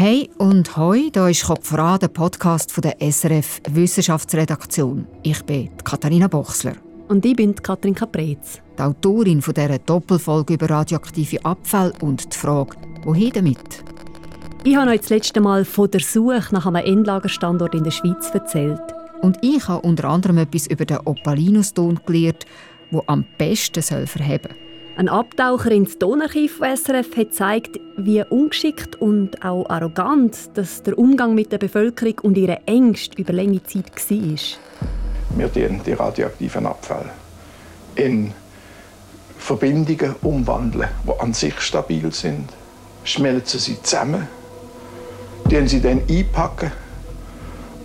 Hey und hoi, da ist Kopfra, der Podcast von der SRF Wissenschaftsredaktion. Ich bin Katharina Bochsler. Und ich bin Katrin Caprez. Die Autorin von dieser Doppelfolge über radioaktive Abfälle und die Frage, wohin damit? Ich habe euch das letzte Mal von der Suche nach einem Endlagerstandort in der Schweiz erzählt. Und ich habe unter anderem etwas über den Opalinuston gelernt, der am besten verheben soll. Ein Abtaucher ins Tonarchiv SRF hat gezeigt, wie ungeschickt und auch arrogant dass der Umgang mit der Bevölkerung und ihre Ängste über lange Zeit war. Wir die, die radioaktiven Abfälle in Verbindungen umwandeln, die an sich stabil sind, schmelzen sie zusammen, die sie dann einpacken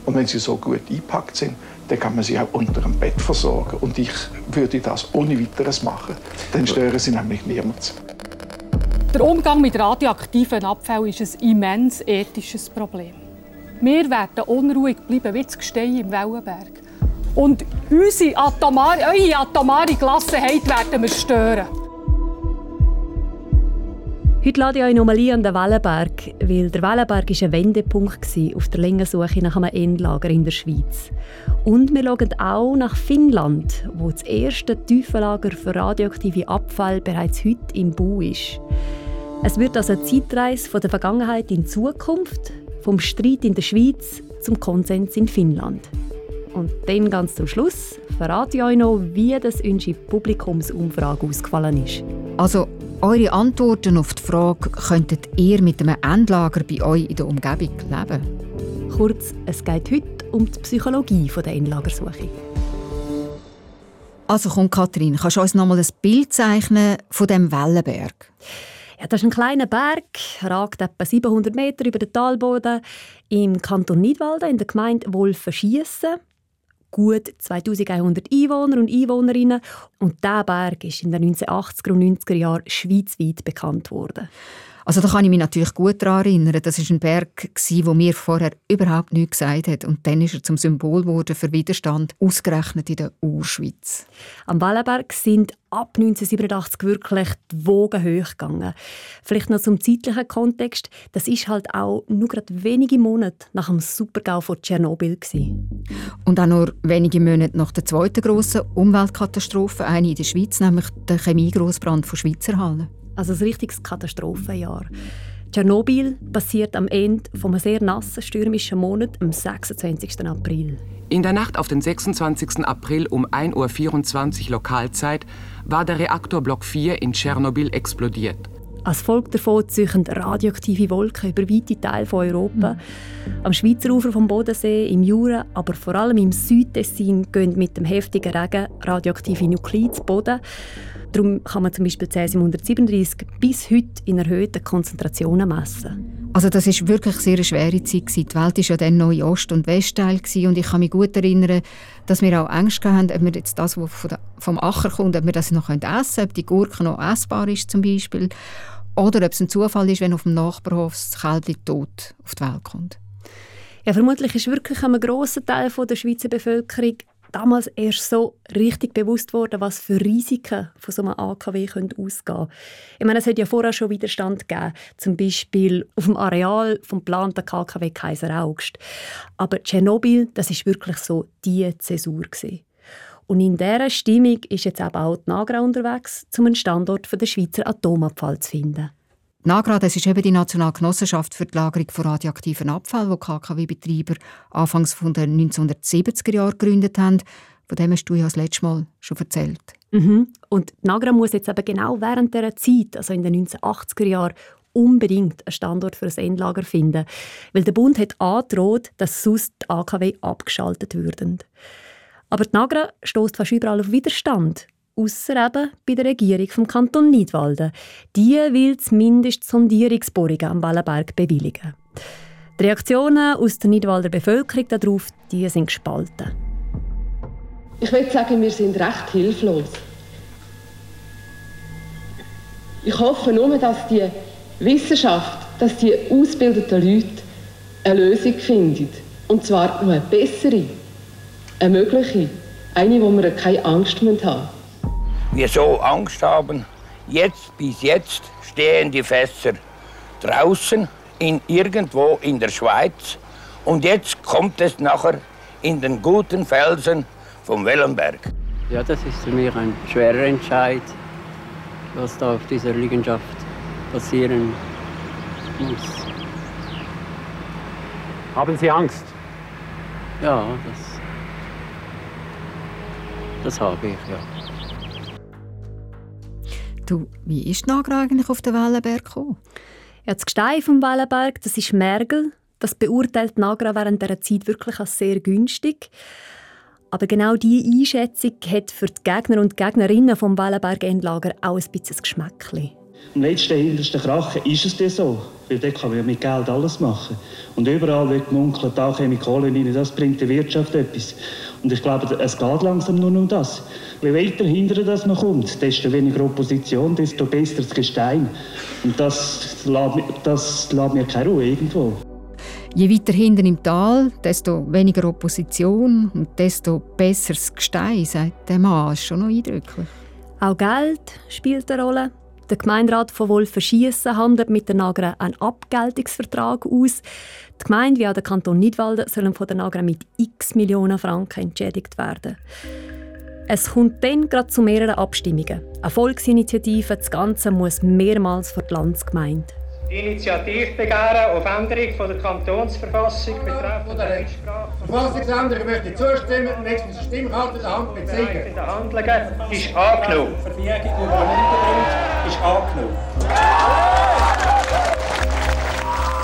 und wenn sie so gut eingepackt sind, dann kann man sie auch unter dem Bett versorgen. Und ich würde das ohne weiteres machen. Dann stören sie nämlich niemand. Der Umgang mit radioaktiven Abfällen ist ein immens ethisches Problem. Wir werden unruhig bleiben wie das Gestein im Wellenberg. Und unsere atomare, eure atomare Gelassenheit werden wir stören. Heute lade ich euch nochmal an den Wellenberg, weil der Wellenberg war ein Wendepunkt auf der Längensuche nach einem Endlager in der Schweiz. Und wir schauen auch nach Finnland, wo das erste Tiefenlager für radioaktive Abfall bereits heute im Bau ist. Es wird also eine Zeitreise von der Vergangenheit in die Zukunft, vom Streit in der Schweiz zum Konsens in Finnland. Und dann ganz zum Schluss verrate ich euch noch, wie das unsere Publikumsumfrage ausgefallen ist. Also eure Antworten auf die Frage, könntet ihr mit einem Endlager bei euch in der Umgebung leben? Kurz, es geht heute um die Psychologie der Endlagersuche. Also komm, Kathrin, kannst du uns noch mal ein Bild zeichnen von dem Wellenberg? Ja, das ist ein kleiner Berg, ragt etwa 700 Meter über den Talboden im Kanton Nidwalden in der Gemeinde Wolfenschiessen gut 2100 Einwohner und Einwohnerinnen und dieser Berg ist in den 1980er und 90er Jahren schweizweit bekannt worden. Also da kann ich mich natürlich gut daran erinnern. Das war ein Berg, der mir vorher überhaupt nichts gesagt hat. Und dann ist er zum Symbol geworden für Widerstand, ausgerechnet in der Urschweiz. Am Wallenberg sind ab 1987 wirklich die Wogen hoch gegangen. Vielleicht noch zum zeitlichen Kontext. Das ist halt auch nur gerade wenige Monate nach dem Supergau von Tschernobyl. Gewesen. Und auch nur wenige Monate nach der zweiten grossen Umweltkatastrophe, eine in der Schweiz, nämlich der Chemiegrossbrand von Schweizer Hallen. Also ein richtiges Katastrophenjahr. Tschernobyl passiert am Ende von einem sehr nassen, stürmischen Monat, am 26. April. In der Nacht auf den 26. April um 1.24 Uhr Lokalzeit war der Reaktor Block 4 in Tschernobyl explodiert. Als Folge davon ziehen radioaktive Wolken über weite Teile von Europa. Mhm. Am Schweizer Ufer vom Bodensee, im Jura, aber vor allem im Südtessin gehen mit dem heftigen Regen radioaktive Nuklide zu Boden. Darum kann man zum Beispiel Cäsium 137 bis heute in erhöhten Konzentrationen messen. Also das ist wirklich sehr eine schwere Zeit Die Welt war ja dann noch in Ost- und Westteil und ich kann mich gut erinnern, dass wir auch Angst hatten, ob wir jetzt das, was vom Acher kommt, ob wir das noch essen können, ob die Gurke noch essbar ist zum Beispiel, oder ob es ein Zufall ist, wenn auf dem Nachbarhof das Kälbchen tot auf die Welt kommt. Ja, vermutlich ist wirklich einem grossen Teil der Schweizer Bevölkerung damals erst so richtig bewusst worden, was für Risiken von so einem AKW ausgehen können. Ich meine, es hat ja vorher schon Widerstand gegeben, zum Beispiel auf dem Areal vom geplanten KKW Kaiser Augst. Aber Tschernobyl, das ist wirklich so die Zäsur gewesen. Und in dieser Stimmung ist jetzt auch die NAGRA unterwegs, um einen Standort für den Schweizer Atomabfall zu finden. NAGRA, das ist eben die Nationalgenossenschaft für die Lagerung von radioaktiven Abfall, die KKW-Betreiber anfangs von den 1970er Jahren gegründet haben. Von dem hast du ja das letzte Mal schon erzählt. Mhm. Und die NAGRA muss jetzt eben genau während dieser Zeit, also in den 1980er Jahren, unbedingt einen Standort für ein Endlager finden. Weil der Bund hat angedroht, dass sonst die AKW abgeschaltet würden. Aber die NAGRA stößt fast überall auf Widerstand ausser eben bei der Regierung vom Kanton Nidwalden. Die will zumindest Sondierungsbohrungen am Wallenberg bewilligen. Die Reaktionen aus der Nidwalder Bevölkerung darauf die sind gespalten. Ich würde sagen, wir sind recht hilflos. Ich hoffe nur, dass die Wissenschaft, dass die ausgebildeten Leute eine Lösung finden. Und zwar eine bessere, eine mögliche, eine, wo wir keine Angst haben müssen wir so Angst haben. Jetzt bis jetzt stehen die Fässer draußen in irgendwo in der Schweiz und jetzt kommt es nachher in den guten Felsen vom Wellenberg. Ja, das ist für mich ein schwerer Entscheid, was da auf dieser Liegenschaft passieren muss. Haben Sie Angst? Ja, das, das habe ich, ja. Du, wie ist Nagra eigentlich auf den Wellenberg gekommen? Ja, das Gestein vom Wellenberg, das ist Mergel. Das beurteilt Nagra während dieser Zeit wirklich als sehr günstig. Aber genau diese Einschätzung hat für die Gegner und Gegnerinnen vom Wellenberg-Endlager auch ein bisschen Geschmäckchen. Am letzten, hintersten Krachen ist es dir so. Weil dort kann man ja mit Geld alles machen. Und überall wird gemunkelt, da Chemikalien rein, das bringt der Wirtschaft etwas. Und ich glaube, es geht langsam nur um das. Je weiter hinter das man kommt, desto weniger Opposition, desto besser das Gestein. Und das lässt, das lässt mir keine Ruhe irgendwo. Je weiter hinten im Tal, desto weniger Opposition und desto besseres Gestein, sagt der Mann. Das ist schon noch eindrücklich. Auch Geld spielt eine Rolle. Der Gemeinderat von Wolfenschiessen handelt mit der Nagra einen Abgeltungsvertrag aus. Die Gemeinde wie auch der Kanton Nidwalden sollen von der Nagra mit x Millionen Franken entschädigt werden. Es kommt dann gerade zu mehreren Abstimmungen. Eine Volksinitiative, das Ganze muss mehrmals vor die Landsgemeinde. Initiativbegehren auf Änderung von der Kantonsverfassung betreffend der Rechtssprache. Verfassungsänderung möchte zustimmen, den nächsten Stimmkarte in der Hand. In der Handlungen ist angenommen. Verfügung über ist angenommen.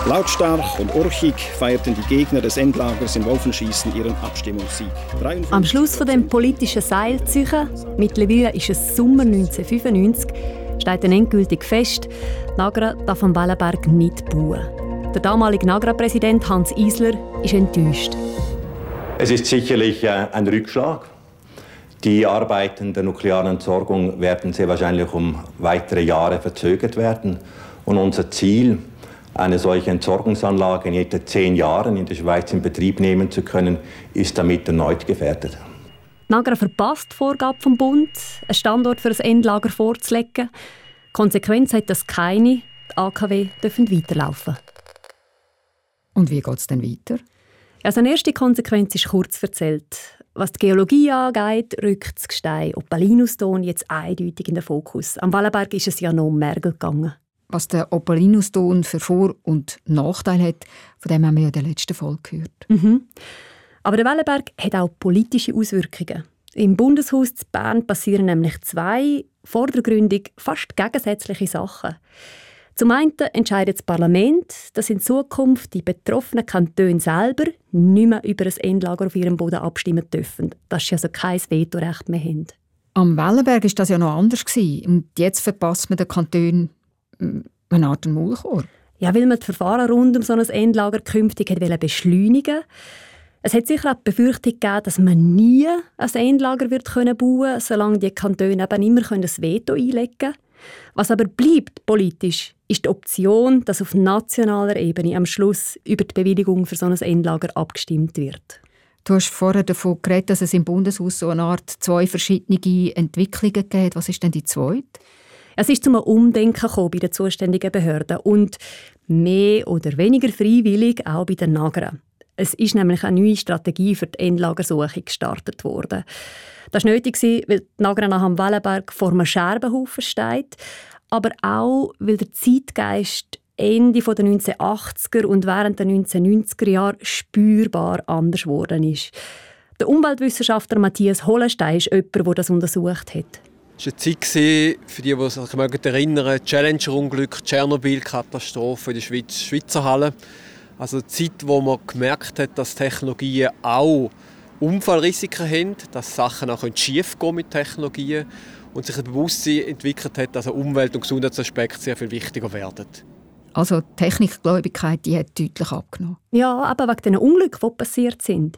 Lautstark und urchig feierten die Gegner des Endlagers in Wolfenschießen ihren Abstimmungssieg. Am Schluss von dem politischen Seilzeichen, mittlerweile ist es Sommer 1995, steht dann endgültig fest, Nagra darf am Wellenberg nicht bauen. Der damalige Nagra-Präsident Hans Isler ist enttäuscht. Es ist sicherlich äh, ein Rückschlag. Die Arbeiten der nuklearen Entsorgung werden sehr wahrscheinlich um weitere Jahre verzögert werden. Und unser Ziel, eine solche Entsorgungsanlage in etwa zehn Jahren in der Schweiz in Betrieb nehmen zu können, ist damit erneut gefährdet. Nagra verpasst die Vorgabe vom Bund, einen Standort für ein Endlager vorzulegen. Konsequenz hat das keine. Die AKW dürfen weiterlaufen. Und wie geht es dann weiter? Also eine erste Konsequenz ist kurz erzählt. Was die Geologie angeht, rückt das Gestein Opalinuston jetzt eindeutig in den Fokus. Am Wallenberg ist es ja noch um Mergel gegangen. Was der Opalinuston für Vor- und Nachteile hat, von dem haben wir ja in der letzten Folge gehört. Mhm. Aber der Wellenberg hat auch politische Auswirkungen. Im Bundeshaus zu Bern passieren nämlich zwei vordergründig fast gegensätzliche Sachen. Zum einen entscheidet das Parlament, dass in Zukunft die betroffenen Kantone selber nicht mehr über ein Endlager auf ihrem Boden abstimmen dürfen, dass sie also kein Vetorecht mehr haben. Am Wellenberg war das ja noch anders. Und jetzt verpasst man den Kantonen hm, eine Art Maulkorb. Ja, weil man die Verfahren rund um so ein Endlager künftig beschleunigen wollte. Es hat sicher auch die Befürchtung gegeben, dass man nie ein Endlager wird bauen können, solange die Kantone eben immer das Veto einlegen können. Was aber bleibt politisch, ist die Option, dass auf nationaler Ebene am Schluss über die Bewilligung für so ein Endlager abgestimmt wird. Du hast vorher davon geredet, dass es im Bundeshaus so eine Art zwei verschiedene Entwicklungen gibt. Was ist denn die zweite? Es ist zum Umdenken bei den zuständigen Behörden und mehr oder weniger freiwillig auch bei den Nagern. Es ist nämlich eine neue Strategie für die Endlagersuche gestartet worden. Das war nötig, weil die Nagra nach dem Wellenberg vor einem Scherbenhaufen steht, aber auch, weil der Zeitgeist Ende der 1980er und während der 1990er Jahre spürbar anders geworden ist. Der Umweltwissenschaftler Matthias Hollenstein ist jemand, der das untersucht hat. Es war eine Zeit, für die, die sich erinnern Challenger-Unglück, Tschernobyl-Katastrophe in der Schweiz, Schweizer Halle. Also eine Zeit, wo man gemerkt hat, dass Technologien auch Unfallrisiken haben, dass Sachen auch schief gehen mit Technologien und sich ein Bewusstsein entwickelt hat, dass Umwelt- und Gesundheitsaspekte sehr viel wichtiger werden. Also die Technikgläubigkeit die hat deutlich abgenommen. Ja, aber wegen den Unglücken, die passiert sind.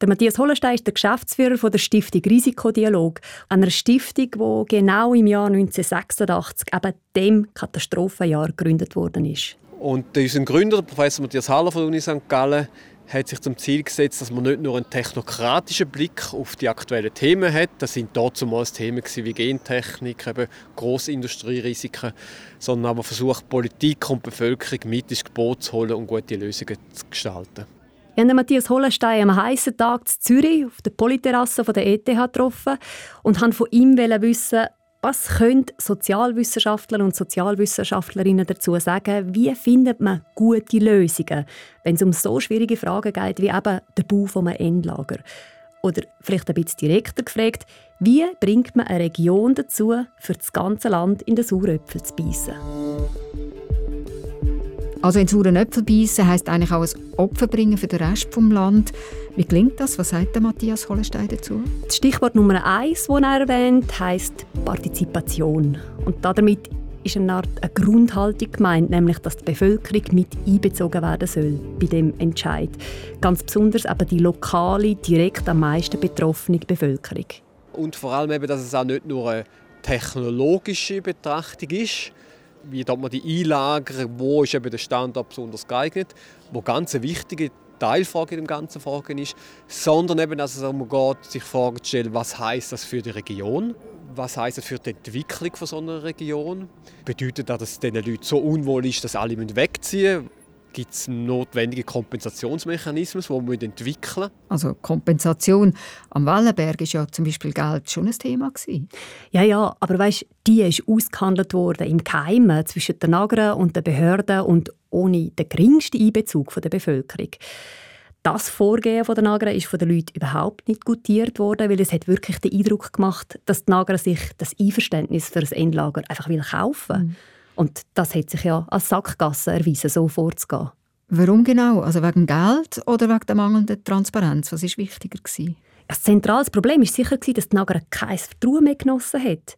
Der Matthias Hollenstein ist der Geschäftsführer der Stiftung Risikodialog, einer Stiftung, die genau im Jahr 1986, eben dem Katastrophenjahr, gegründet worden ist. Und unser Gründer, Professor Matthias Haller von der Uni St. Gallen, hat sich zum Ziel gesetzt, dass man nicht nur einen technokratischen Blick auf die aktuellen Themen hat. Das sind damals Themen wie Gentechnik, eben Grossindustrierisiken, sondern aber versucht, Politik und Bevölkerung mit ins Boot zu holen und gute Lösungen zu gestalten. Ich habe Matthias Hollenstein am heißen Tag in Zürich auf der Polyterrasse der ETH getroffen und wollte von ihm wissen, was können Sozialwissenschaftler und Sozialwissenschaftlerinnen dazu sagen? Wie findet man gute Lösungen, wenn es um so schwierige Fragen geht wie eben der Bau eines Endlager? Oder vielleicht ein bisschen direkter gefragt, wie bringt man eine Region dazu, für das ganze Land in den Sauröpfel zu beißen? Also in sauren Äpfel beißen heisst eigentlich auch ein Opfer bringen für den Rest des Landes. Wie klingt das? Was sagt der Matthias Hollenstein dazu? Das Stichwort Nummer eins, das er erwähnt, heisst Partizipation. Und damit ist eine Art eine Grundhaltung gemeint, nämlich dass die Bevölkerung mit einbezogen werden soll bei dem Entscheid. Ganz besonders aber die lokale, direkt am meisten betroffene Bevölkerung. Und vor allem eben, dass es auch nicht nur eine technologische Betrachtung ist, wie man die einlagern, wo ist eben der Standort besonders geeignet, wo ganz eine wichtige Teilfrage in dem ganzen Fragen ist, sondern eben, dass es darum geht, sich Fragen zu stellen, was heißt das für die Region, was heißt das für die Entwicklung von so einer Region, bedeutet das, dass es den Leuten so unwohl ist, dass alle wegziehen? müssen, Gibt es notwendige Kompensationsmechanismen, die wir entwickeln müssen? Also Kompensation. Am Wellenberg war ja zum Beispiel Geld schon ein Thema. Gewesen. Ja, ja, aber weißt, die ist ausgehandelt worden im Keimen zwischen den Nagern und den Behörden und ohne den geringsten Einbezug der Bevölkerung. Das Vorgehen der Nager ist von den Leuten überhaupt nicht gutiert worden, weil es hat wirklich den Eindruck gemacht, dass die Nager sich das Einverständnis für das Endlager einfach kaufen will. Mhm. Und das hat sich ja als Sackgasse erwiesen, so vorzugehen. Warum genau? Also wegen Geld oder wegen der mangelnden Transparenz? Was war wichtiger? Gewesen? Das zentrale Problem war sicher, dass die Nager kein Vertrauen mehr genossen hat.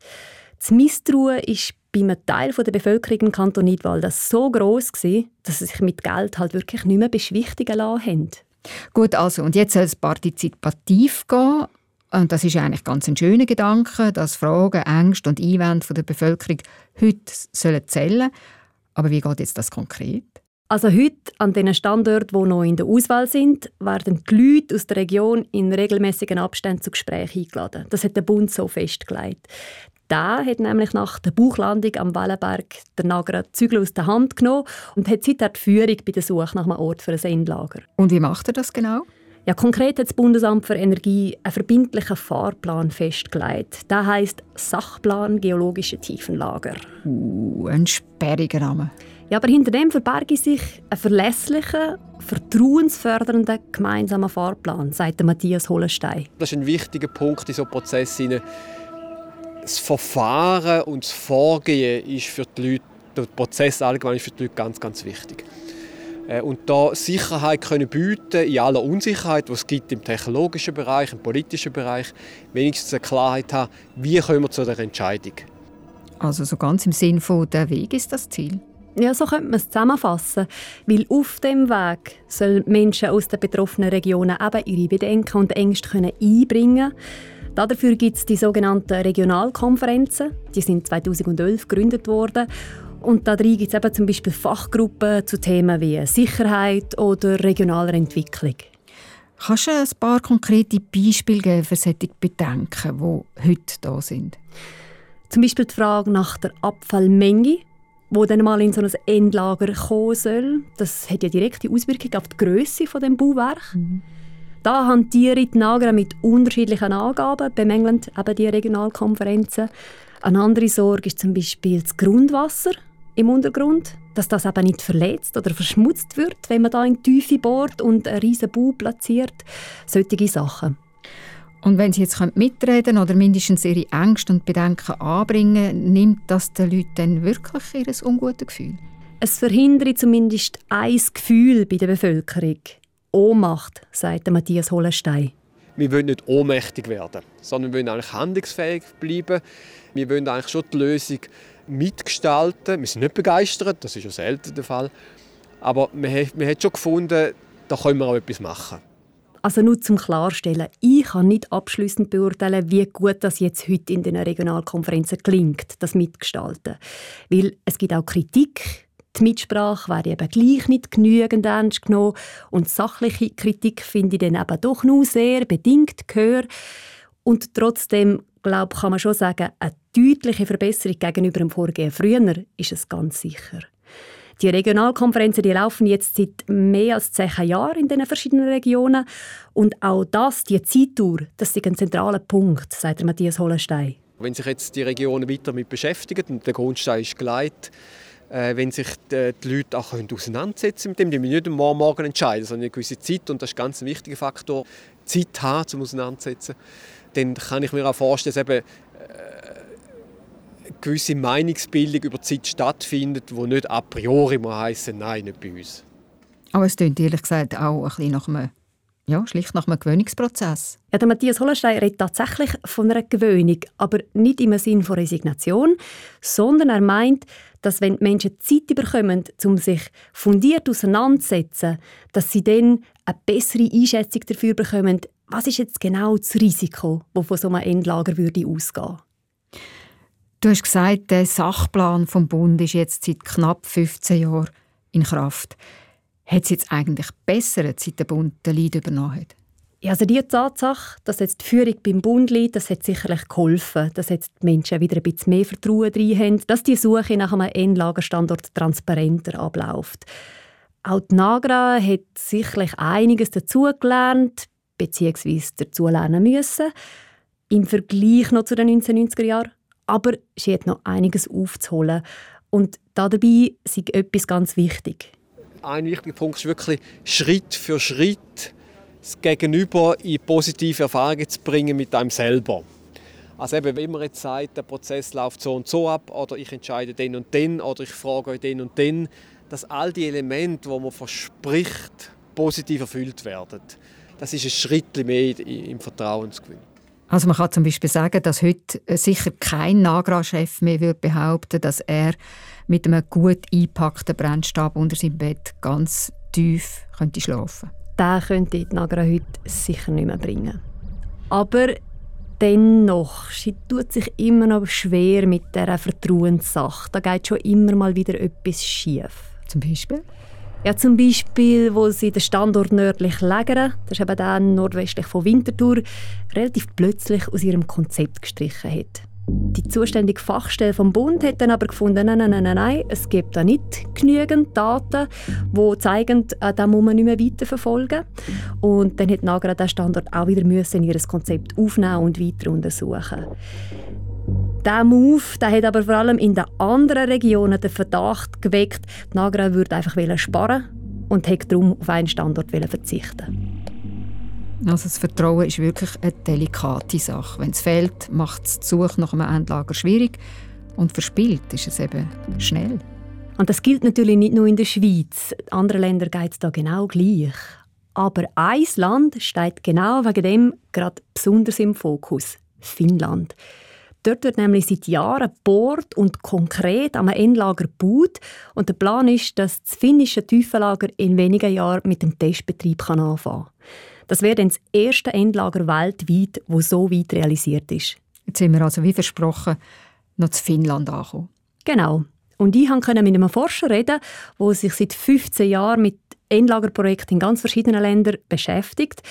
Das Misstrauen ist bei einem Teil der Bevölkerung im Kanton Nidwald so gross gewesen, dass sie sich mit Geld halt wirklich nicht mehr beschwichtigen lassen haben. Gut, also, und jetzt soll es partizipativ gehen. Und das ist eigentlich ganz ein schöner Gedanke, dass Fragen, Ängste und Einwände der Bevölkerung heute zählen sollen. Aber wie geht jetzt das konkret? Also heute an den Standorten, die noch in der Auswahl sind, werden die Leute aus der Region in regelmäßigen Abständen zu Gesprächen eingeladen. Das hat der Bund so festgelegt. Der hat nämlich nach der Buchlandung am Wellenberg der Nager Zügel aus der Hand genommen und hat seitdem die Führung bei der Suche nach einem Ort für ein Endlager. Und wie macht er das genau? Ja, konkret hat das Bundesamt für Energie einen verbindlichen Fahrplan festgelegt. Der heißt Sachplan Geologische Tiefenlager. Uh, ein sperriger Name. Ja, aber hinter dem verberge sich ein verlässlicher, vertrauensfördernder gemeinsamer Fahrplan, sagt Matthias Hollenstein. Das ist ein wichtiger Punkt in so Prozessen. Das Verfahren und das Vorgehen ist für die Leute, der Prozess allgemein ist für die Leute ganz, ganz wichtig. Äh, und da Sicherheit können bieten in aller Unsicherheit, die es gibt im technologischen Bereich, im politischen Bereich, wenigstens eine Klarheit haben, wie kommen wir zu der Entscheidung. Also so ganz im Sinn von der Weg ist das Ziel. Ja, so könnte man es zusammenfassen. Weil auf dem Weg sollen Menschen aus den betroffenen Regionen eben ihre Bedenken und Ängste können einbringen Dafür gibt es die sogenannten Regionalkonferenzen. Die sind 2011 gegründet worden und da drin gibt es eben zum Beispiel Fachgruppen zu Themen wie Sicherheit oder regionaler Entwicklung. Kannst du ein paar konkrete Beispiele geben für solche Bedenken, die heute da sind? Zum Beispiel die Frage nach der Abfallmenge, wo dann mal in so ein Endlager kommen soll. Das hat ja direkte Auswirkungen auf die Größe von dem Bauwerk. Mhm. Da hantieren die Nager mit unterschiedlichen Angaben, bemängelnd eben die Regionalkonferenzen. Eine andere Sorge ist zum Beispiel das Grundwasser im Untergrund, dass das eben nicht verletzt oder verschmutzt wird, wenn man da in die Tiefe bohrt und einen riesen Bau platziert. Solche Sachen. Und wenn Sie jetzt mitreden oder mindestens Ihre Ängste und Bedenken anbringen, nimmt das den Leuten dann wirklich ihr ungutes Gefühl? Es verhindert zumindest ein Gefühl bei der Bevölkerung. Ohnmacht, sagt Matthias Hollenstein. Wir wollen nicht ohnmächtig werden, sondern wir wollen eigentlich handlungsfähig bleiben. Wir wollen eigentlich schon die Lösung mitgestalten. Wir sind nicht begeistert, das ist ja selten der Fall. Aber man hat, schon gefunden, da können wir auch etwas machen. Also nur zum Klarstellen, ich kann nicht abschließend beurteilen, wie gut das jetzt heute in den Regionalkonferenzen klingt, das Mitgestalten. Weil es gibt auch Kritik, Die Mitsprache werde eben gleich nicht genügend ernst genommen und sachliche Kritik finde ich dann eben doch nur sehr bedingt gehör. Und trotzdem, glaube kann man schon sagen, eine deutliche Verbesserung gegenüber dem Vorgehen früher ist es ganz sicher. Die Regionalkonferenzen die laufen jetzt seit mehr als zehn Jahren in den verschiedenen Regionen. Und auch das, die Zeitdauer, das ist ein zentraler Punkt, sagt Matthias Hollenstein. Wenn sich jetzt die Regionen weiter damit beschäftigen und der Grundstein ist geleitet, äh, wenn sich die, Leute auch auseinandersetzen mit dem, die müssen nicht morgen, morgen entscheiden, sondern eine gewisse Zeit und das ist ein ganz wichtiger Faktor, Zeit haben zum Auseinandersetzen, dann kann ich mir auch vorstellen, dass eben eine gewisse Meinungsbildung über die Zeit stattfindet, wo nicht a priori mal heißen, nein, nicht bei uns. Aber es klingt ehrlich gesagt auch ein bisschen nach einem, ja, schlicht nach einem Gewöhnungsprozess. Ja, der Matthias Hollenstein redet tatsächlich von einer Gewöhnung, aber nicht im Sinn von Resignation, sondern er meint, dass wenn die Menschen Zeit bekommen, um sich fundiert auseinanderzusetzen, dass sie dann eine bessere Einschätzung dafür bekommen, was ist jetzt genau das Risiko, das von so einem Endlager würde ausgehen Du hast gesagt, der Sachplan vom Bund ist jetzt seit knapp 15 Jahren in Kraft. Hat es jetzt eigentlich besser, seit der Bund den Leid übernommen hat? Ja, also die Tatsache, dass jetzt die Führung beim Bund liegt, das hat sicherlich geholfen, dass jetzt die Menschen wieder ein bisschen mehr Vertrauen drin haben, dass die Suche nach einem Endlagerstandort transparenter abläuft. Auch die Nagra hat sicherlich einiges dazugelernt, beziehungsweise dazulernen müssen, im Vergleich noch zu den 1990er Jahren. Aber sie hat noch einiges aufzuholen. Und dabei ist etwas ganz wichtig. Ein wichtiger Punkt ist wirklich Schritt für Schritt das Gegenüber in positive Erfahrungen zu bringen mit einem selber. Also eben, wenn man jetzt sagt, der Prozess läuft so und so ab oder ich entscheide den und den oder ich frage euch den und den, dass all die Elemente, die man verspricht, positiv erfüllt werden. Das ist ein Schritt mehr im Vertrauen zu gewinnen. Also man kann zum Beispiel sagen, dass heute sicher kein Nagra-Chef mehr würde behaupten dass er mit einem gut eingepackten Brennstab unter seinem Bett ganz tief könnte schlafen könnte. Den könnte die Nagra heute sicher nicht mehr bringen. Aber dennoch, sie tut sich immer noch schwer mit dieser Vertrauenssache. Da geht schon immer mal wieder etwas schief. Zum Beispiel? Ja, zum Beispiel, wo sie den Standort nördlich Lägern, das ist eben dann nordwestlich von Winterthur, relativ plötzlich aus ihrem Konzept gestrichen hat. Die zuständige Fachstelle vom Bund hat dann aber gefunden, nein, nein, nein, nein, es gibt da nicht genügend Daten, die zeigen, äh, da muss man nicht mehr weiterverfolgen. Und dann hat Nagra den Standort auch wieder müssen in ihr Konzept aufnehmen und weiter untersuchen. Dieser Move der hat aber vor allem in den anderen Regionen den Verdacht geweckt, die Nagra würde einfach sparen und hat darum auf einen Standort verzichten. Also das Vertrauen ist wirklich eine delikate Sache. Wenn es fehlt, macht es die Suche nach einem Endlager schwierig und verspielt ist es eben schnell. Und das gilt natürlich nicht nur in der Schweiz. In anderen Ländern geht es da genau gleich. Aber ein Land steht genau wegen dem gerade besonders im Fokus: Finnland. Dort wird nämlich seit Jahren gebohrt und konkret am Endlager gebaut. Und der Plan ist, dass das finnische Tiefenlager in wenigen Jahren mit dem Testbetrieb kann anfangen kann. Das wäre dann das erste Endlager weltweit, wo so weit realisiert ist. Jetzt sind wir also wie versprochen noch zu Finnland angekommen. Genau. Und ich konnte mit einem Forscher reden, der sich seit 15 Jahren mit Endlagerprojekten in ganz verschiedenen Ländern beschäftigt.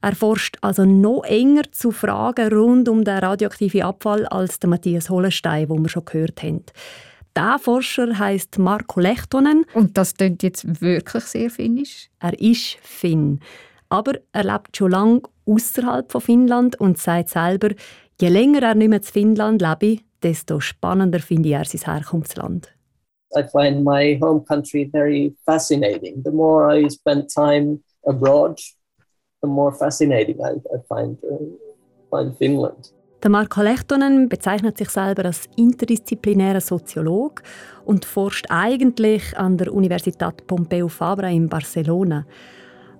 Er forscht also noch enger zu Fragen rund um den radioaktiven Abfall als der Matthias Hollenstein, wo wir schon gehört haben. Der Forscher heißt Marko Lehtonen. Und das klingt jetzt wirklich sehr finnisch? Er ist Finn. Aber er lebt schon lange außerhalb von Finnland und sagt selber, je länger er nicht mehr in Finnland lebe, desto spannender finde er sein Herkunftsland. I find my home country very fascinating. The more I spend time abroad, the more fascinating I, I find, uh, find Finland. Der Marko Lehtonen bezeichnet sich selber als interdisziplinärer Soziolog und forscht eigentlich an der Universität Pompeu Fabra in Barcelona.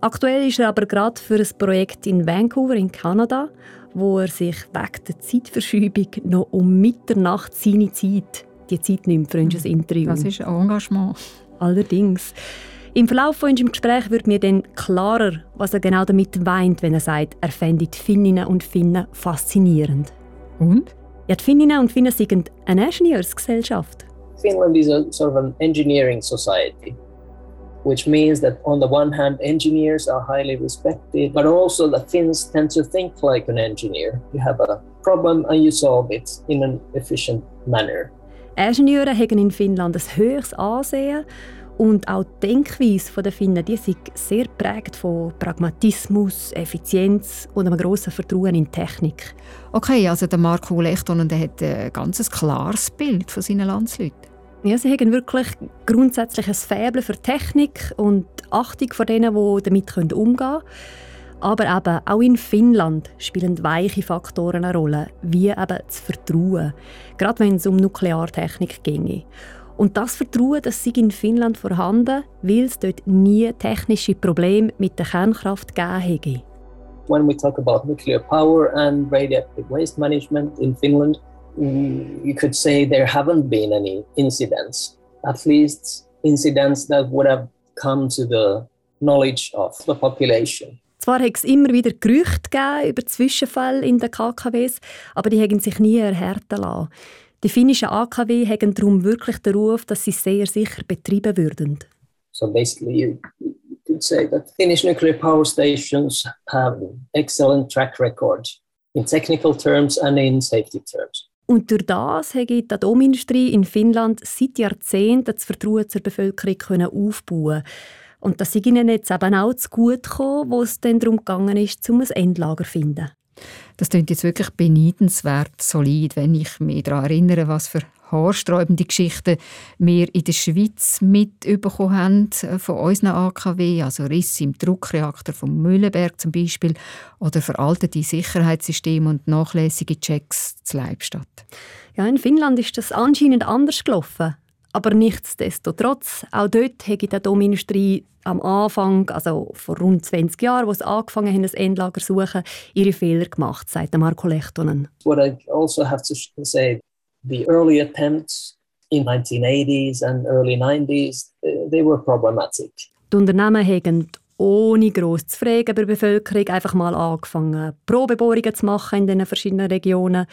Aktuell ist er aber gerade für ein Projekt in Vancouver in Kanada, wo er sich wegen der Zeitverschiebung noch um Mitternacht seine Zeit, die Zeit nimmt für unser Interview. Das ist ein Engagement. Allerdings. Im Verlauf von unserem Gespräch wird mir dann klarer, was er genau damit meint, wenn er sagt, er fände die Finninnen und Finnen faszinierend. Und? Ja, die Finninnen und Finnen sind eine Ingenieursgesellschaft. Finland is a sort of an engineering society, which means that on the one hand, engineers are highly respected, but also the Finns tend to think like an engineer. You have a problem and you solve it in an efficient manner. Ingenieure haben in Finnland ein höheres Ansehen und auch die Denkweise der Finnen die sind sehr geprägt von Pragmatismus, Effizienz und einem grossen Vertrauen in Technik. Okay, also der Marco Lechtonen der hat ein ganz klares Bild von seinen Landsleuten. Ja, sie haben wirklich grundsätzlich ein Faible für Technik und Achtung vor denen, die damit umgehen können. Aber eben, auch in Finnland spielen weiche Faktoren eine Rolle, wie eben das Vertrauen, gerade wenn es um Nukleartechnik ginge. Und das Vertrauen, das sei in Finnland vorhanden, weil es dort nie technische Probleme mit der Kernkraft gegeben hätte. When we talk about nuclear power and radioactive waste management in Finland, you could say there haven't been any incidents, at least incidents that would have come to the knowledge of the population. Zwar hat es immer wieder Gerüchte über Zwischenfälle in den KKWs, aber die haben sich nie erhärten lassen. Die finnischen AKW haben darum wirklich den Ruf, dass sie sehr sicher betreiben würden. So basically you could say that Finnish nuclear power stations have excellent track record in technical terms and in safety terms. Und durch das hat die Atomindustrie in Finnland seit Jahrzehnten das Vertrauen zur Bevölkerung aufbauen Und das ist ihnen jetzt eben auch zu gut gekommen, wo es dann darum gegangen ist, um ein Endlager zu finden. Das klingt jetzt wirklich beneidenswert solid, wenn ich mich daran erinnere, was für haarsträubende Geschichten wir in der Schweiz mitbekommen haben äh, von unseren AKW, also Risse im Druckreaktor von Mühlenberg zum Beispiel oder veraltete Sicherheitssysteme und nachlässige Checks zu Leibstadt. Ja, in Finnland ist das anscheinend anders gelaufen. Aber nichtsdestotrotz, auch dort hat die Atomindustrie am Anfang, also vor rund 20 Jahren, wo sie angefangen haben, ein Endlager zu suchen, ihre Fehler gemacht, sagt Marco Lechtonen. What I also have to say, the early attempts in 1980s and early 90s, they were problematic. Die Unternehmen haben ohne gross zu fragen bei der Bevölkerung einfach mal angefangen, Probebohrungen zu machen in den verschiedenen Regionen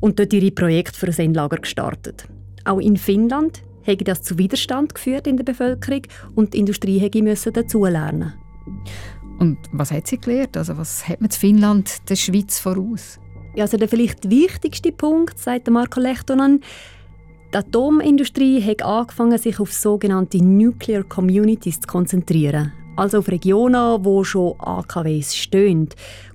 und dort ihre Projekte für ein Endlager gestartet. Auch in Finnland hätte das zu Widerstand geführt in der Bevölkerung und die Industrie hätte müssen dazulernen. Und was hat sie gelernt? Also was hat man in Finnland der Schweiz voraus? Ja, also der vielleicht wichtigste Punkt, sagt Marco Lechtonen, die Atomindustrie hat angefangen, sich auf sogenannte Nuclear Communities zu konzentrieren. Also auf Regionen, wo schon AKWs stehen.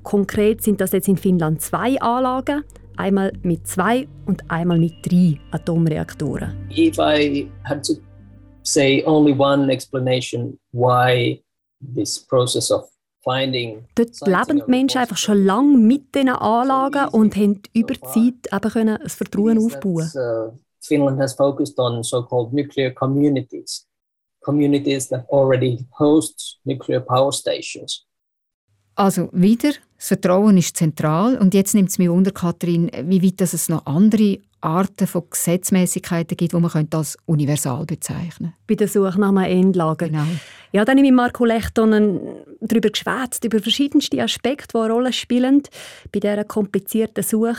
Konkret sind das jetzt in Finnland zwei Anlagen einmal mit zwei und einmal mit drei Atomreaktoren. If I had to say only one explanation why this process of finding Dort leben die Menschen einfach schon lange mit diesen Anlagen und haben über die Zeit eben können ein Vertrauen aufbauen. Uh, Finland has focused on so-called nuclear communities, communities that already host nuclear power stations. Also wieder, das Vertrauen ist zentral. Und jetzt nimmt es mich unter, Kathrin, wie weit dass es noch andere Arten von Gesetzmäßigkeiten gibt, die man als universal bezeichnen Bei der Suche nach einem Endlager. Genau. Ja, dann habe ich mit Marco Lechtonen darüber geschwätzt, über verschiedenste Aspekte, die eine Rolle spielen bei dieser komplizierten Suche.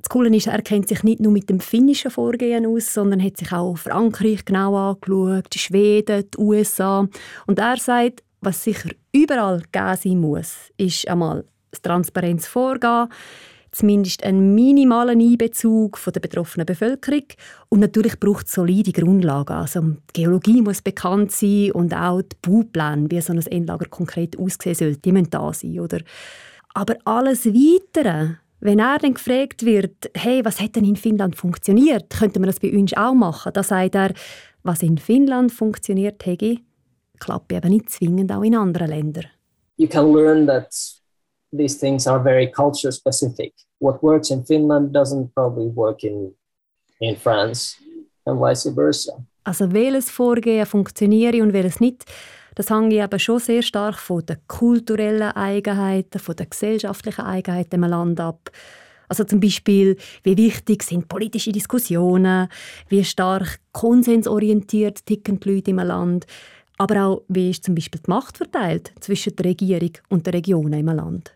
Das Coole ist, er kennt sich nicht nur mit dem finnischen Vorgehen aus, sondern hat sich auch Frankreich genau angeschaut, die Schweden, die USA. Und er sagt, was sicher überall gegeben sein muss, ist einmal das Transparenzvorgehen, zumindest einen minimalen Einbezug von der betroffenen Bevölkerung und natürlich braucht es solide Grundlagen. Also die Geologie muss bekannt sein und auch die Baupläne, wie so ein Endlager konkret aussehen soll, die müssen da sein. Oder? Aber alles Weitere, wenn er dann gefragt wird, hey, was hat denn in Finnland funktioniert, könnte man das bei uns auch machen? Da sagt er, was in Finnland funktioniert, hätte klappt eben nicht zwingend auch in anderen Ländern. You can learn that these things are very culture specific. What works in Finland doesn't probably work in, in France and vice versa. Also welches Vorgehen funktioniert und welches nicht, das hängt eben schon sehr stark von den kulturellen Eigenheiten, von den gesellschaftlichen Eigenheiten im Land ab. Also zum Beispiel, wie wichtig sind politische Diskussionen, wie stark konsensorientiert ticken die Leute im Land, aber auch, wie ist zum Beispiel die Macht verteilt zwischen der Regierung und den Regionen im Land.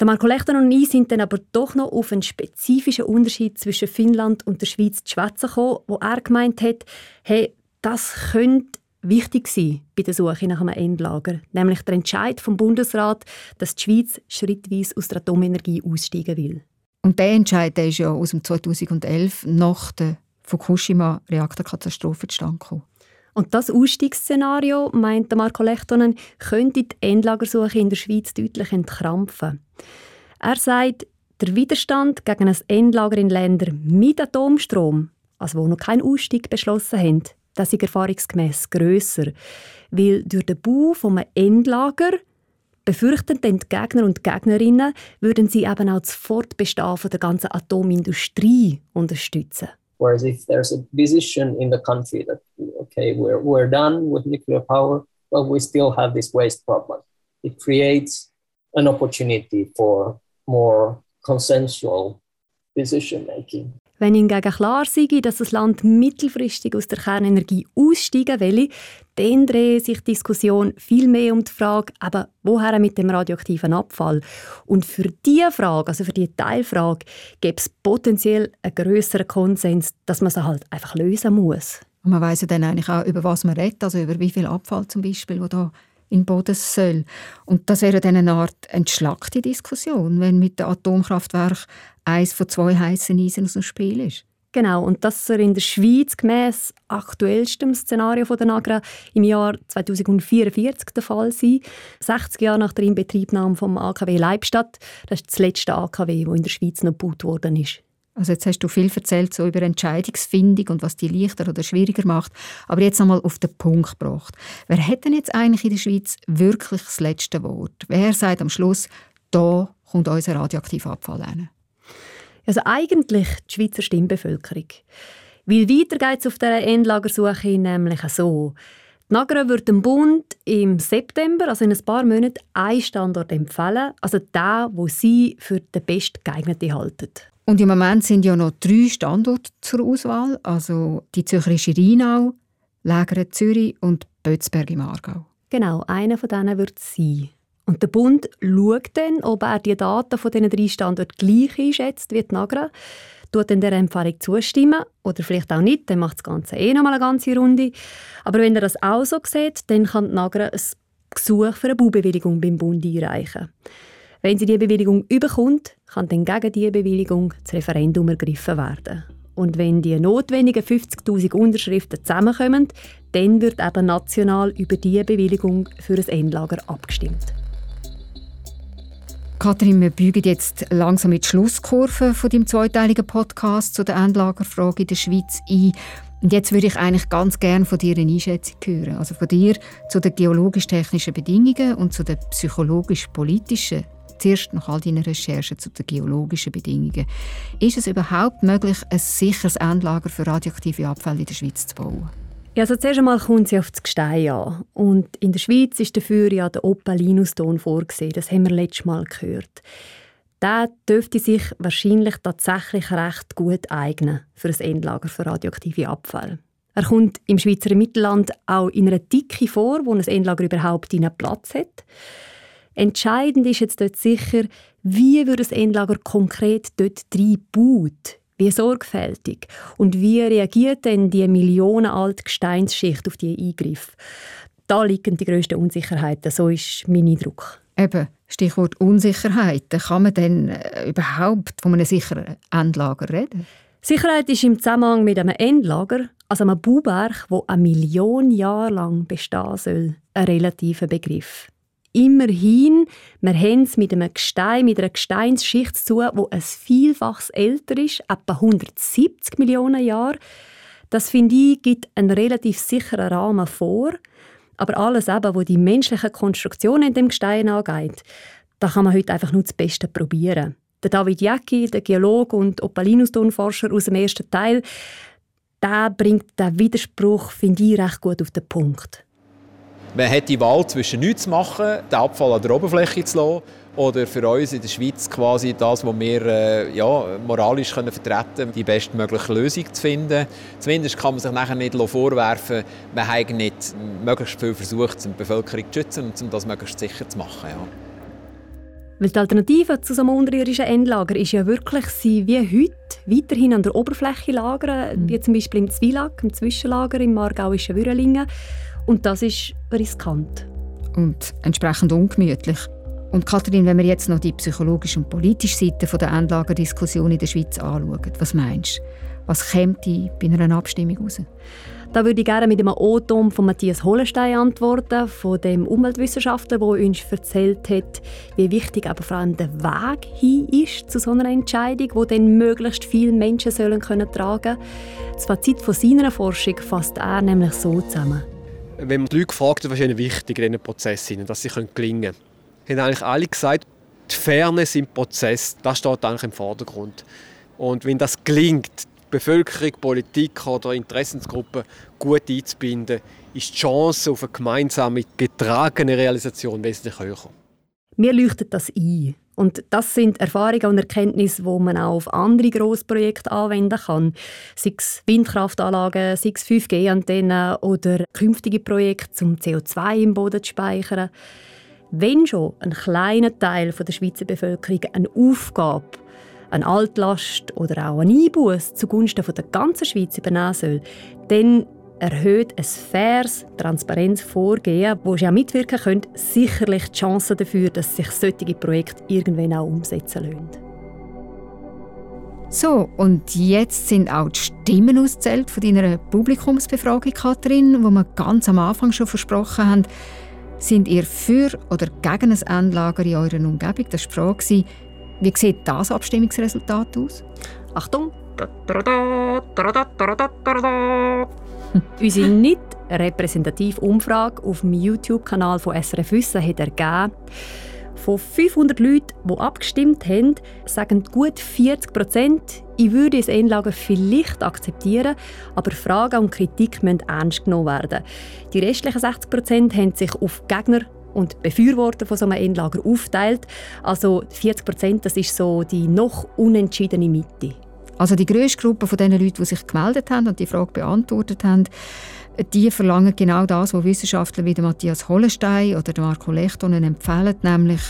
Der Marco Lechter und ich sind dann aber doch noch auf einen spezifischen Unterschied zwischen Finnland und der Schweiz zu schwätzen gekommen, wo er gemeint hat, hey, das könnte wichtig sein bei der Suche nach einem Endlager, nämlich der Entscheid vom Bundesrat, dass die Schweiz schrittweise aus der Atomenergie aussteigen will. Und der Entscheid der ist ja aus dem 2011 nach der Fukushima-Reaktorkatastrophe zustande gekommen. Und das Ausstiegsszenario, meint Marco Lechtonen, könnte die Endlagersuche in der Schweiz deutlich entkrampfen. Er sagt, der Widerstand gegen ein Endlager in Ländern mit Atomstrom, also wo noch keinen Ausstieg beschlossen haben, das ist erfahrungsgemäß grösser. Weil durch den Bau eines Endlager befürchten die Gegner und Gegnerinnen, würden sie eben auch das Fortbestehen der ganzen Atomindustrie unterstützen. Whereas if there's a decision in the country that, okay, we're, we're done with nuclear power, but we still have this waste problem, it creates an opportunity for more consensual decision making. Wenn hingegen klar sei, dass das Land mittelfristig aus der Kernenergie aussteigen will, dann dreht sich die Diskussion viel mehr um die Frage, eben, woher mit dem radioaktiven Abfall. Und für diese Frage, also für die Teilfrage, gäbe es potenziell einen grösseren Konsens, dass man sie halt einfach lösen muss. Und man weiß ja dann eigentlich auch, über was man redet, also über wie viel Abfall zum Beispiel, wo da in den Boden soll. Und das wäre dann eine Art entschlackte Diskussion, wenn mit dem Atomkraftwerk eines von zwei heißen Eisen aus dem Spiel ist. Genau, und das soll in der Schweiz gemäß aktuellstem Szenario von der Nagra im Jahr 2044 der Fall sein. 60 Jahre nach der Inbetriebnahme vom AKW Leibstadt. Das ist das letzte AKW, das in der Schweiz noch gebaut worden ist. Also jetzt hast du viel erzählt so über Entscheidungsfindung und was die leichter oder schwieriger macht. Aber jetzt einmal auf den Punkt gebracht. Wer hat denn jetzt eigentlich in der Schweiz wirklich das letzte Wort? Wer sagt am Schluss, da kommt unser radioaktiver Abfall hin? Also eigentlich die Schweizer Stimmbevölkerung. Weil weiter geht es auf dieser Endlagersuche nämlich so. Die Nagra wird dem Bund im September, also in ein paar Monaten, einen Standort empfehlen, also den, wo sie für den best geeigneten halten. Und im Moment sind ja noch drei Standorte zur Auswahl, also die Zürcherische Rheinau, Lägere Zürich und Bötzberg im Aargau. Genau, einer von denen wird sein. Und der Bund schaut dann, ob er die Daten von diesen drei Standorten gleich einschätzt wie die Nagra, tut dann der Empfehlung zustimmen oder vielleicht auch nicht, dann macht das Ganze eh nochmal eine ganze Runde. Aber wenn er das auch so sieht, dann kann die Nagra ein Gesuch für eine Baubewilligung beim Bund einreichen. Wenn sie die Bewilligung überkommt, kann dann gegen diese Bewilligung das Referendum ergriffen werden. Und wenn die notwendigen 50.000 Unterschriften zusammenkommen, dann wird eben national über diese Bewilligung für ein Endlager abgestimmt. Kathrin, wir biegen jetzt langsam mit Schlusskurve von dem zweiteiligen Podcast zu der Endlagerfrage in der Schweiz ein. Und jetzt würde ich eigentlich ganz gerne von dir eine Einschätzung hören. Also von dir zu den geologisch-technischen Bedingungen und zu den psychologisch-politischen zuerst nach all deinen Recherchen zu den geologischen Bedingungen. Ist es überhaupt möglich, ein sicheres Endlager für radioaktive Abfälle in der Schweiz zu bauen? Ja, also zuerst einmal kommt sie auf das Gestein an. Und in der Schweiz ist dafür ja der Opalinuston vorgesehen. Das haben wir letztes Mal gehört. Der dürfte sich wahrscheinlich tatsächlich recht gut eignen für ein Endlager für radioaktive Abfälle. Er kommt im Schweizer Mittelland auch in einer Dicke vor, wo ein Endlager überhaupt einen Platz hat. Entscheidend ist jetzt dort sicher, wie wird das Endlager konkret dort baut wie sorgfältig und wie reagiert denn die millionenalte Gesteinsschicht auf die Eingriffe? Da liegen die grössten Unsicherheiten, so ist mein Eindruck. Eben, Stichwort Unsicherheit. Kann man denn äh, überhaupt von einem sicheren Endlager reden? Sicherheit ist im Zusammenhang mit einem Endlager, also einem Bauwerk, das eine Million Jahre lang bestehen soll, ein relativer Begriff. Immerhin, wir haben es mit einem Gestein, mit einer Gesteinsschicht zu, wo ein Vielfaches älter ist, etwa 170 Millionen Jahre. Das finde ich gibt einen relativ sicheren Rahmen vor. Aber alles eben, was die menschliche Konstruktion in dem Gestein angeht, da kann man heute einfach nur das Beste probieren. Der David Jacki, der Geologe und Opalinustonforscher aus dem ersten Teil, der bringt den Widerspruch, finde ich, recht gut auf den Punkt. Man hat die Wahl zwischen nichts zu machen, den Abfall an der Oberfläche zu lassen, oder für uns in der Schweiz quasi das, was wir äh, ja, moralisch können vertreten können, die bestmögliche Lösung zu finden. Zumindest kann man sich nachher nicht vorwerfen, man hat nicht möglichst viel versucht, die Bevölkerung zu schützen und um das möglichst sicher zu machen. Ja. Weil die Alternative zu so einem unterirdischen Endlager ist ja wirklich, sie wie heute weiterhin an der Oberfläche lagern, mhm. wie zum Beispiel im Zwielack, im Zwischenlager im Margauischen Würelingen. Und das ist riskant. Und entsprechend ungemütlich. Und Kathrin, wenn wir jetzt noch die psychologische und politische Seite der Endlagerdiskussion in der Schweiz anschauen, was meinst du? Was käme bei einer Abstimmung raus? Da würde ich gerne mit einem O-Ton von Matthias Hollenstein antworten, von dem Umweltwissenschaftler, der uns erzählt hat, wie wichtig aber vor allem der Weg hin ist zu so einer Entscheidung, wo dann möglichst viele Menschen sollen können tragen. Das Fazit von seiner Forschung fasst er nämlich so zusammen. Wenn man die Leute fragt, was ist wichtig in diesen Prozess, dass sie gelingen können, haben eigentlich alle gesagt, die Fairness im Prozess, das steht eigentlich im Vordergrund. Und wenn das gelingt, Bevölkerung, Politik oder Interessensgruppen gut einzubinden, ist die Chance auf eine gemeinsame, getragene Realisation wesentlich höher. Mir leuchtet das ein. Und das sind Erfahrungen und Erkenntnisse, die man auch auf andere Grossprojekte anwenden kann. Sei es Windkraftanlagen, sei es 5G-Antennen oder künftige Projekte, um CO2 im Boden zu speichern. Wenn schon ein kleiner Teil der Schweizer Bevölkerung eine Aufgabe eine Altlast oder auch ein Einbuß zugunsten der ganzen Schweiz übernehmen soll, dann erhöht ein faires, transparentes Vorgehen, wo Sie auch mitwirken können, sicherlich die Chancen dafür, dass sich solche Projekte irgendwann auch umsetzen lassen. So, und jetzt sind auch die Stimmen ausgezählt von deiner Publikumsbefragung, Kathrin, wo wir ganz am Anfang schon versprochen haben. Sind ihr für oder gegen ein Endlager in eurer Umgebung? Das war die Frage. Wie sieht das Abstimmungsresultat aus? Achtung! Unsere nicht repräsentative Umfrage auf dem YouTube-Kanal von SRF Wissen hat ergeben, von 500 Leuten, die abgestimmt haben, sagen gut 40 Prozent, ich würde das Endlager vielleicht akzeptieren, aber Fragen und Kritik müssen ernst genommen werden. Die restlichen 60 Prozent haben sich auf Gegner und Befürworter von so einem Endlager aufteilt. Also 40 Prozent, das ist so die noch unentschiedene Mitte. Also die grösste Gruppe von den Leuten, die sich gemeldet haben und die Frage beantwortet haben, die verlangen genau das, was Wissenschaftler wie Matthias Hollenstein oder Marco Lechtonen empfehlen, nämlich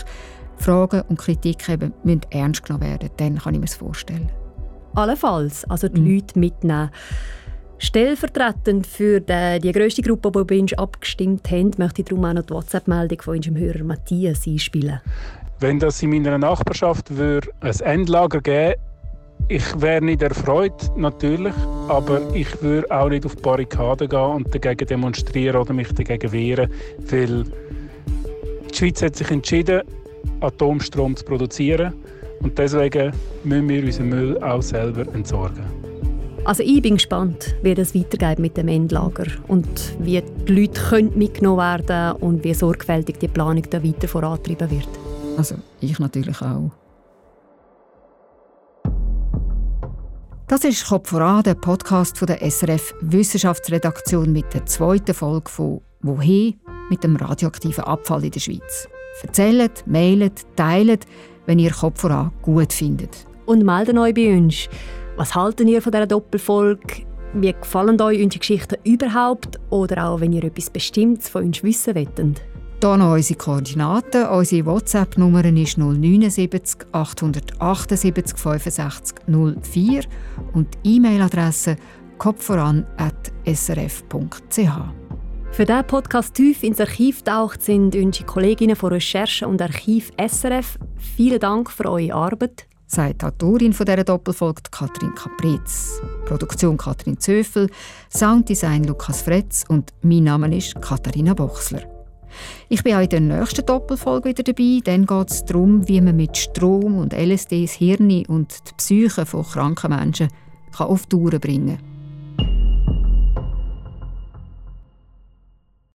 Fragen und Kritik eben müssen ernst genommen werden. Dann kann ich mir das vorstellen. Allenfalls, also die mhm. Leute mitnehmen. Stellvertretend für die, die grösste Gruppe, die bei uns abgestimmt haben, möchte ich darum auch noch die WhatsApp-Meldung von unserem Hörer Matthias einspielen. Wenn das in meiner Nachbarschaft würde ein Endlager geben ich wäre nicht erfreut, natürlich, aber ich würde auch nicht auf die Barrikaden gehen und dagegen demonstrieren oder mich dagegen wehren, weil die Schweiz hat sich entschieden, Atomstrom zu produzieren und deswegen müssen wir unseren Müll auch selber entsorgen. Also ich bin gespannt, wie das weitergeht mit dem Endlager und wie die Leute können mitgenommen werden und wie sorgfältig die Planung da weiter vorantrieben wird. Also ich natürlich auch. Das ist «Kopf voran», der Podcast von der SRF Wissenschaftsredaktion mit der zweiten Folge von «Wohin?» mit dem radioaktiven Abfall in der Schweiz. Erzählt, mailet, teilt, wenn ihr «Kopf voran» gut findet. Und meldet euch bei uns. Was halten ihr von dieser Doppelfolge? Wie gefallen euch unsere Geschichten überhaupt? Oder auch, wenn ihr etwas Bestimmtes von uns wissen wollt? Hier noch unsere Koordinaten. Unsere WhatsApp-Nummer ist 079 878 65 04 und die E-Mail-Adresse kopfvoran.srf.ch. Für diesen Podcast tief ins Archiv taucht sind unsere Kolleginnen von Recherche und Archiv SRF. Vielen Dank für eure Arbeit sagt die Autorin dieser Doppelfolge Katrin Capriz. Produktion Katrin Zöfel, Sounddesign Lukas Fretz und mein Name ist Katharina Bochsler. Ich bin auch in der nächsten Doppelfolge wieder dabei. Dann geht es darum, wie man mit Strom und LSD das Hirn und die Psyche von kranken Menschen auf Touren bringen kann.